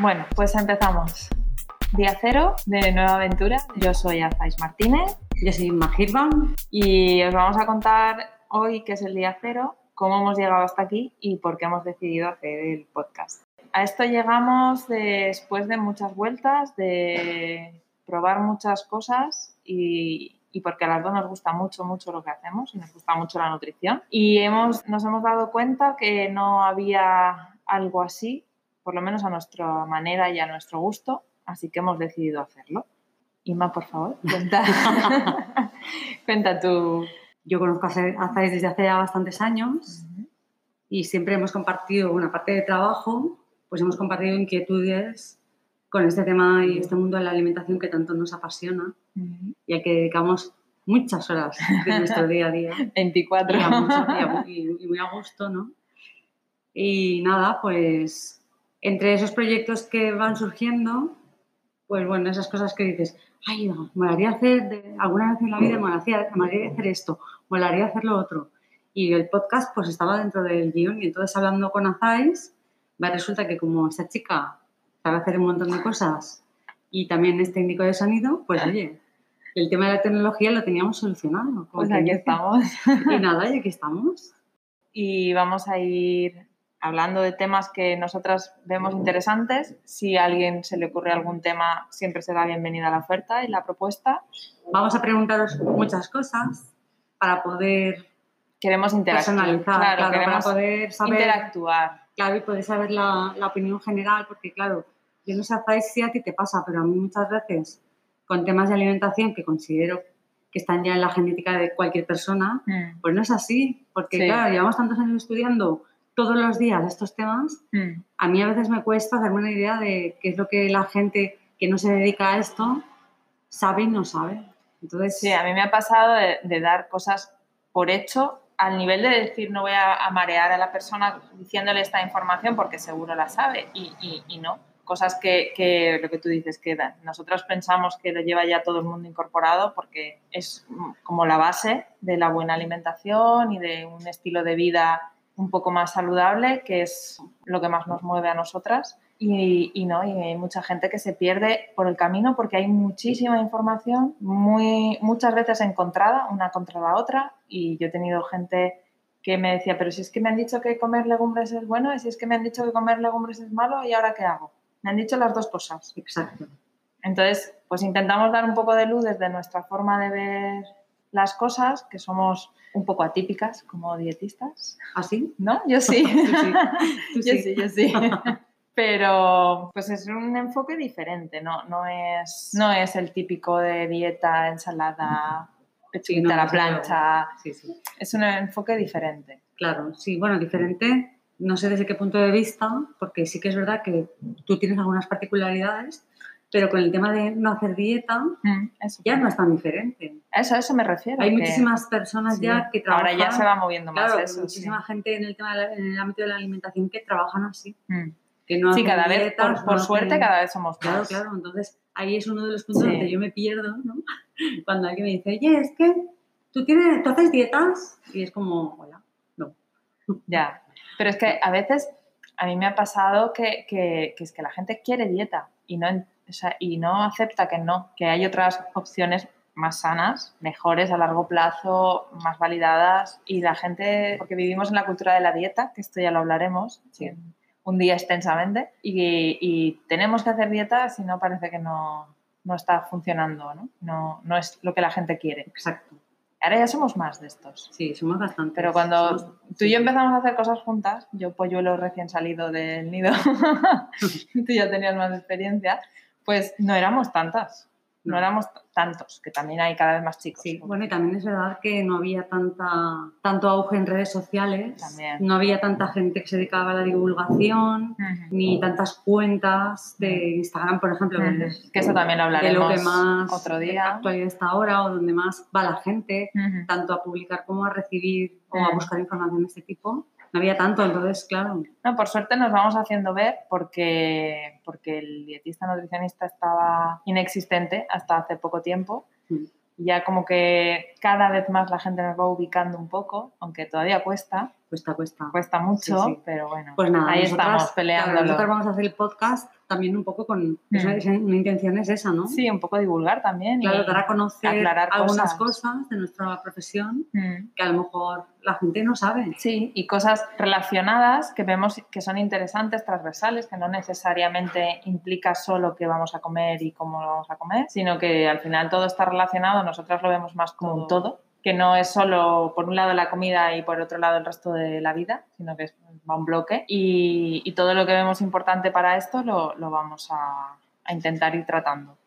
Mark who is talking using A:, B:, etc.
A: Bueno, pues empezamos. Día cero de Nueva Aventura. Yo soy Azais Martínez.
B: Yo soy Magirban.
A: Y os vamos a contar hoy, que es el día cero, cómo hemos llegado hasta aquí y por qué hemos decidido hacer el podcast. A esto llegamos después de muchas vueltas, de probar muchas cosas y, y porque a las dos nos gusta mucho, mucho lo que hacemos y nos gusta mucho la nutrición. Y hemos, nos hemos dado cuenta que no había algo así, por lo menos a nuestra manera y a nuestro gusto, así que hemos decidido hacerlo. Inma, por favor, cuenta, cuenta tú.
B: Yo conozco a Zais desde hace ya bastantes años y siempre hemos compartido una parte de trabajo, pues hemos compartido inquietudes con este tema y este mundo de la alimentación que tanto nos apasiona y al que dedicamos muchas horas de nuestro día a día.
A: 24.
B: Y, y, muy a gusto, ¿no? Y nada, pues entre esos proyectos que van surgiendo, pues bueno, esas cosas que dices, ay, me molaría hacer, alguna vez en la vida me molaría, hacer esto, me molaría hacer lo otro. Y el podcast pues estaba dentro del guion y entonces hablando con Azais, resulta que como esta chica sabe hacer un montón de cosas y también es técnico de sonido, pues oye, el tema de la tecnología lo teníamos solucionado.
A: Pues aquí estamos.
B: Y nada, y aquí estamos.
A: Y vamos a ir hablando de temas que nosotras vemos interesantes. Si a alguien se le ocurre algún tema, siempre será bienvenida la oferta y la propuesta.
B: Vamos a preguntaros muchas cosas para poder
A: queremos interactuar,
B: claro, queremos para poder saber,
A: interactuar.
B: Claro, y poder saber la, la, opinión general, porque claro, yo no sé si a ti te pasa, pero a mí muchas veces con temas de alimentación que considero que están ya en la genética de cualquier persona, mm. pues no es así, porque claro, llevamos tantos años estudiando todos los días estos temas, mm. a mí a veces me cuesta hacerme una idea de qué es lo que la gente que no se dedica a esto sabe y no sabe. Entonces,
A: sí, a mí me ha pasado de, dar cosas por hecho al nivel de decir no voy a, marear a la persona diciéndole esta información porque seguro la sabe y, y, no. Cosas que, que, lo que tú dices que nosotros pensamos que lo lleva ya todo el mundo incorporado porque es como la base de la buena alimentación y de un estilo de vida un poco más saludable, que es lo que más nos mueve a nosotras. Y, no, y hay mucha gente que se pierde por el camino porque hay muchísima información, muy, muchas veces encontrada, una contra la otra. Y yo he tenido gente que me decía, pero si es que me han dicho que comer legumbres es bueno, y si es que me han dicho que comer legumbres es malo, ¿y ahora qué hago? Me han dicho las dos cosas.
B: Exacto.
A: Entonces, pues intentamos dar un poco de luz desde nuestra forma de ver las cosas, que somos un poco atípicas como dietistas.
B: ¿Así?
A: ¿Ah, ¿No? Yo sí. yo sí, yo sí. Pero pues es un enfoque diferente, no, no, es, no es el típico de dieta, ensalada, pechita a la plancha.
B: Sí, sí.
A: Es un enfoque diferente.
B: Claro, sí, bueno, diferente, no sé desde qué punto de vista, porque sí que es verdad que tú tienes algunas particularidades, pero con el tema de no hacer dieta, mm, ya no es tan diferente.
A: Eso, a eso me refiero.
B: Hay muchísimas personas ya que trabajan.
A: Ahora ya se va moviendo más eso.
B: Muchísima gente en el tema en el ámbito de la alimentación que trabajan así.
A: Mm. Que no sí, cada vez, por, suerte, cada vez somos
B: más. Claro, claro. Entonces, ahí es uno de los puntos donde yo me pierdo, ¿no? Cuando alguien me dice, oye, es que tú, tienes, tú haces dietas. Y es como, hola, no.
A: Ya. Pero es que a veces a mí me ha pasado que, que, que es que la gente quiere dieta y no y no acepta que no, que hay otras opciones más sanas, mejores a largo plazo, más validadas y la gente, porque vivimos en la cultura de la dieta, que esto ya lo hablaremos un día extensamente, y, tenemos que hacer dieta si no parece que no, no está funcionando, ¿no? ¿no? No es lo que la gente quiere.
B: Exacto.
A: Ahora ya somos más de estos.
B: Sí, somos bastante.
A: Pero cuando tú y yo empezamos a hacer cosas juntas, yo polluelo recién salido del nido, tú ya tenías más experiencia, pues no éramos tantas, no, éramos tantos, que también hay cada vez más chicos.
B: Sí, bueno, y también es verdad que no había tanta, tanto auge en redes sociales, no había tanta gente que se dedicaba a la divulgación, ni tantas cuentas de Instagram, por ejemplo,
A: que eso también lo hablaremos
B: de lo que más
A: otro día.
B: actualidad está ahora o donde más va la gente, tanto a publicar como a recibir o a buscar información de este tipo no había tanto, entonces, claro.
A: No, por suerte nos vamos haciendo ver porque, porque el dietista nutricionista estaba inexistente hasta hace poco tiempo. Mm. Ya como que cada vez más la gente nos va ubicando un poco, aunque todavía cuesta.
B: Cuesta, cuesta.
A: Cuesta mucho, pero bueno,
B: pues nada,
A: ahí estamos peleando.
B: nosotros vamos a hacer el podcast también un poco con...
A: Mm.
B: esa- esa- una intención es esa, ¿no?
A: Sí, un poco divulgar también. y-
B: Claro, dar a conocer
A: aclarar
B: algunas
A: cosas.
B: cosas. de nuestra profesión
A: Mm.
B: que a lo mejor la gente no sabe.
A: Sí, y cosas relacionadas que vemos que son interesantes, transversales, que no necesariamente implica solo qué vamos a comer y cómo lo vamos a comer, sino que al final todo está relacionado, nosotros lo vemos más como un todo, que no es solo por un lado la comida y por otro lado el resto de la vida, sino que es, va un bloque y, y todo lo que vemos importante para esto lo, vamos a intentar ir tratando.